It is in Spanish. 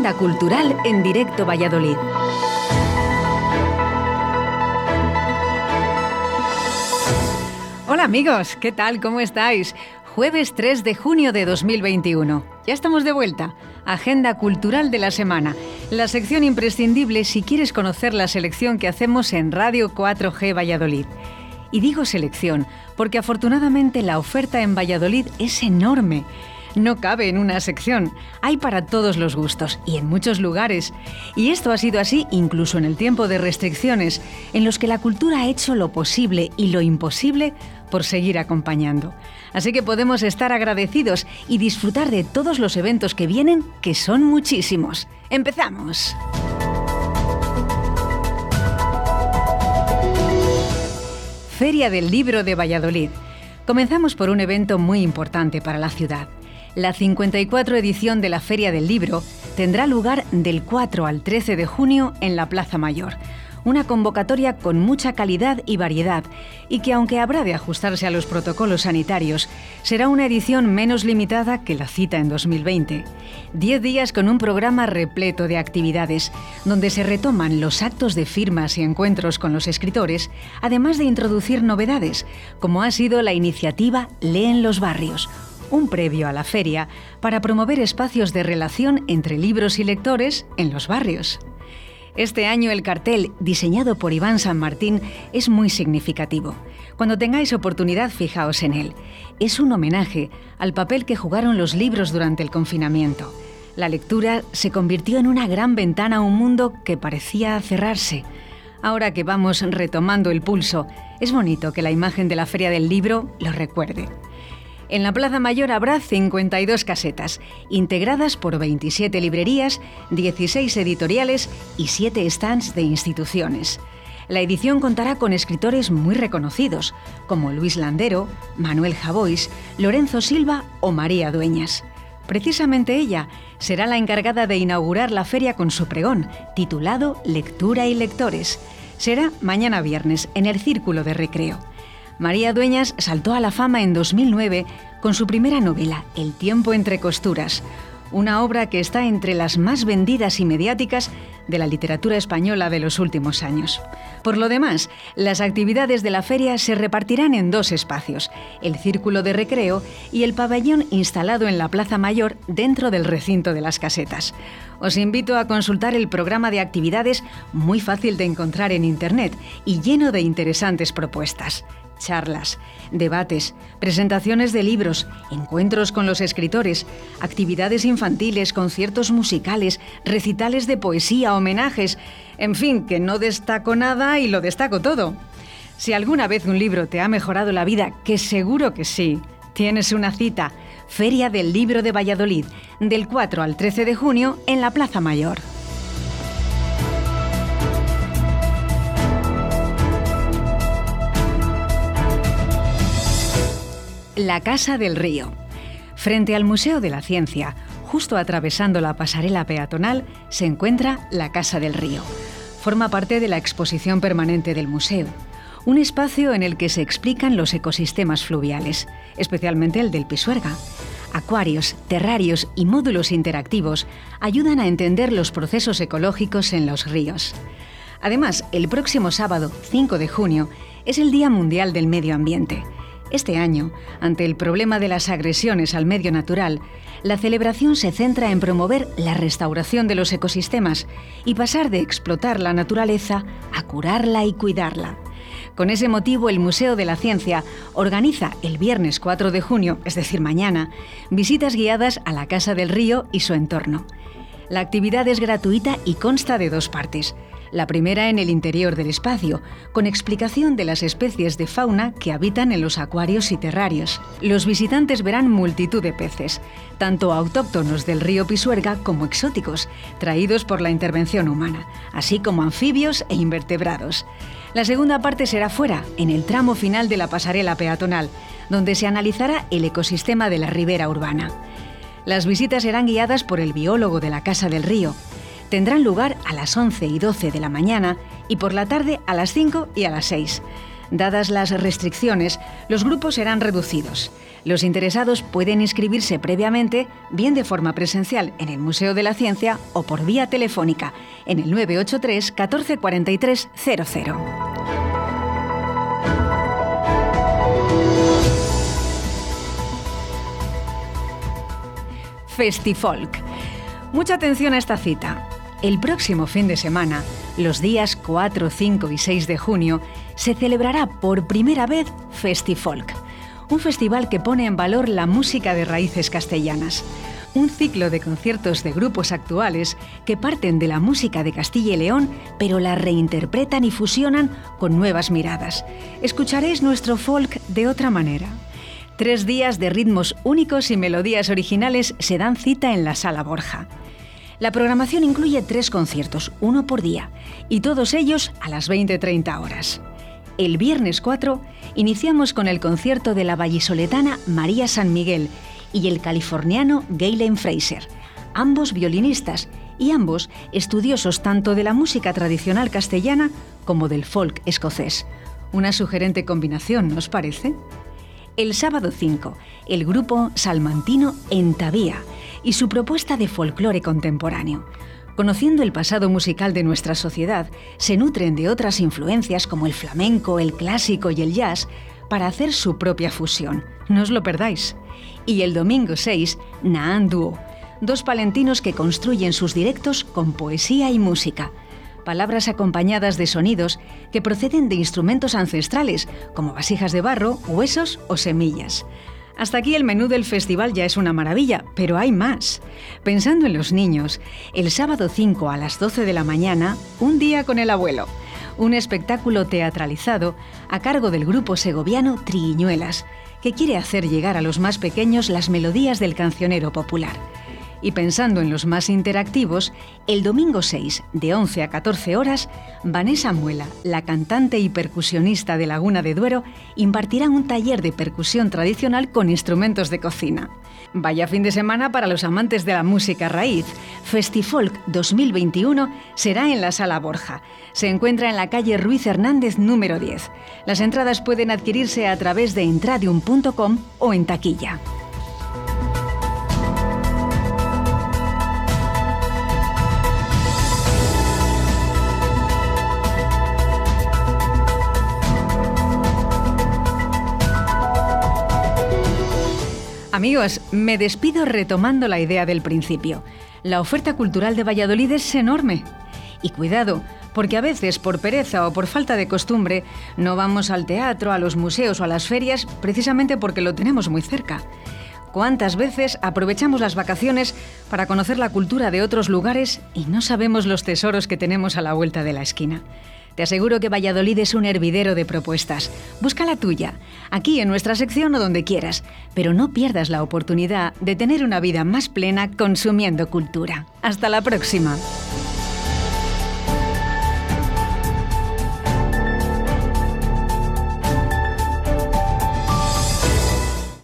Agenda Cultural en Directo Valladolid. Hola amigos, ¿qué tal? ¿Cómo estáis? Jueves 3 de junio de 2021. Ya estamos de vuelta. Agenda Cultural de la Semana. La sección imprescindible si quieres conocer la selección que hacemos en Radio 4G Valladolid. Y digo selección porque afortunadamente la oferta en Valladolid es enorme no cabe en una sección. Hay para todos los gustos y en muchos lugares. Y esto ha sido así incluso en el tiempo de restricciones, en los que la cultura ha hecho lo posible y lo imposible por seguir acompañando. Así que podemos estar agradecidos y disfrutar de todos los eventos que vienen, que son muchísimos. ¡Empezamos! Feria del Libro de Valladolid. Comenzamos por un evento muy importante para la ciudad la 54 edición de la Feria del Libro tendrá lugar del 4 al 13 de junio en la Plaza Mayor. Una convocatoria con mucha calidad y variedad y que aunque habrá de ajustarse a los protocolos sanitarios, será una edición menos limitada que la cita en 2020. Diez días con un programa repleto de actividades, donde se retoman los actos de firmas y encuentros con los escritores, además de introducir novedades, como ha sido la iniciativa Leen los Barrios, un previo a la feria para promover espacios de relación entre libros y lectores en los barrios. Este año el cartel, diseñado por Iván San Martín, es muy significativo. Cuando tengáis oportunidad, fijaos en él. Es un homenaje al papel que jugaron los libros durante el confinamiento. La lectura se convirtió en una gran ventana a un mundo que parecía cerrarse. Ahora que vamos retomando el pulso, es bonito que la imagen de la Feria del Libro lo recuerde. En la Plaza Mayor habrá 52 casetas, integradas por 27 librerías, 16 editoriales y 7 stands de instituciones. La edición contará con escritores muy reconocidos, como Luis Landero, Manuel Javois, Lorenzo Silva o María Dueñas. Precisamente ella será la encargada de inaugurar la feria con su pregón, titulado Lectura y Lectores. Será mañana viernes en el Círculo de Recreo. María Dueñas saltó a la fama en 2009 con su primera novela, El tiempo entre costuras, una obra que está entre las más vendidas y mediáticas de la literatura española de los últimos años. Por lo demás, las actividades de la feria se repartirán en dos espacios, el círculo de recreo y el pabellón instalado en la Plaza Mayor dentro del recinto de las casetas. Os invito a consultar el programa de actividades muy fácil de encontrar en Internet y lleno de interesantes propuestas charlas, debates, presentaciones de libros, encuentros con los escritores, actividades infantiles, conciertos musicales, recitales de poesía, homenajes, en fin, que no destaco nada y lo destaco todo. Si alguna vez un libro te ha mejorado la vida, que seguro que sí, tienes una cita, Feria del Libro de Valladolid, del 4 al 13 de junio en la Plaza Mayor. La Casa del Río. Frente al Museo de la Ciencia, justo atravesando la pasarela peatonal, se encuentra la Casa del Río. Forma parte de la exposición permanente del museo, un espacio en el que se explican los ecosistemas fluviales, especialmente el del Pisuerga. Acuarios, terrarios y módulos interactivos ayudan a entender los procesos ecológicos en los ríos. Además, el próximo sábado, 5 de junio, es el Día Mundial del Medio Ambiente este año, ante el problema de las agresiones al medio natural, la celebración se centra en promover la restauración de los ecosistemas y pasar de explotar la naturaleza a curarla y cuidarla. Con ese motivo, el Museo de la Ciencia organiza el viernes 4 de junio, es decir, mañana, visitas guiadas a la Casa del Río y su entorno. La actividad es gratuita y consta de dos partes la primera en el interior del espacio, con explicación de las especies de fauna que habitan en los acuarios y terrarios. Los visitantes verán multitud de peces, tanto autóctonos del río Pisuerga como exóticos, traídos por la intervención humana, así como anfibios e invertebrados. La segunda parte será fuera, en el tramo final de la pasarela peatonal, donde se analizará el ecosistema de la ribera urbana. Las visitas serán guiadas por el biólogo de la Casa del Río, tendrán lugar a las 11 y 12 de la mañana y por la tarde a las 5 y a las 6. Dadas las restricciones, los grupos serán reducidos. Los interesados pueden inscribirse previamente, bien de forma presencial en el Museo de la Ciencia o por vía telefónica en el 983 1443 00. Festifolk. Mucha atención a esta cita. El próximo fin de semana, los días 4, 5 y 6 de junio, se celebrará por primera vez Festifolk, un festival que pone en valor la música de raíces castellanas. Un ciclo de conciertos de grupos actuales que parten de la música de Castilla y León, pero la reinterpretan y fusionan con nuevas miradas. Escucharéis nuestro folk de otra manera. Tres días de ritmos únicos y melodías originales se dan cita en la Sala Borja. La programación incluye tres conciertos, uno por día, y todos ellos a las 20-30 horas. El viernes 4 iniciamos con el concierto de la vallisoletana María San Miguel y el californiano Galen Fraser, ambos violinistas y ambos estudiosos tanto de la música tradicional castellana como del folk escocés. Una sugerente combinación, ¿nos parece? El sábado 5, el grupo salmantino Entavía y su propuesta de folclore contemporáneo. Conociendo el pasado musical de nuestra sociedad, se nutren de otras influencias como el flamenco, el clásico y el jazz para hacer su propia fusión. No os lo perdáis. Y el domingo 6, Naan Duo, dos palentinos que construyen sus directos con poesía y música. Palabras acompañadas de sonidos que proceden de instrumentos ancestrales, como vasijas de barro, huesos o semillas. Hasta aquí el menú del festival ya es una maravilla, pero hay más. Pensando en los niños, el sábado 5 a las 12 de la mañana, un día con el abuelo. Un espectáculo teatralizado a cargo del grupo segoviano Triñuelas, que quiere hacer llegar a los más pequeños las melodías del cancionero popular. Y pensando en los más interactivos, el domingo 6, de 11 a 14 horas, Vanessa Muela, la cantante y percusionista de Laguna de Duero, impartirá un taller de percusión tradicional con instrumentos de cocina. Vaya fin de semana para los amantes de la música raíz. Festifolk 2021 será en la Sala Borja. Se encuentra en la calle Ruiz Hernández número 10. Las entradas pueden adquirirse a través de entradium.com o en taquilla. Amigos, me despido retomando la idea del principio. La oferta cultural de Valladolid es enorme. Y cuidado, porque a veces por pereza o por falta de costumbre no vamos al teatro, a los museos o a las ferias precisamente porque lo tenemos muy cerca. ¿Cuántas veces aprovechamos las vacaciones para conocer la cultura de otros lugares y no sabemos los tesoros que tenemos a la vuelta de la esquina? Te aseguro que Valladolid es un hervidero de propuestas. Busca la tuya, aquí en nuestra sección o donde quieras, pero no pierdas la oportunidad de tener una vida más plena consumiendo cultura. Hasta la próxima.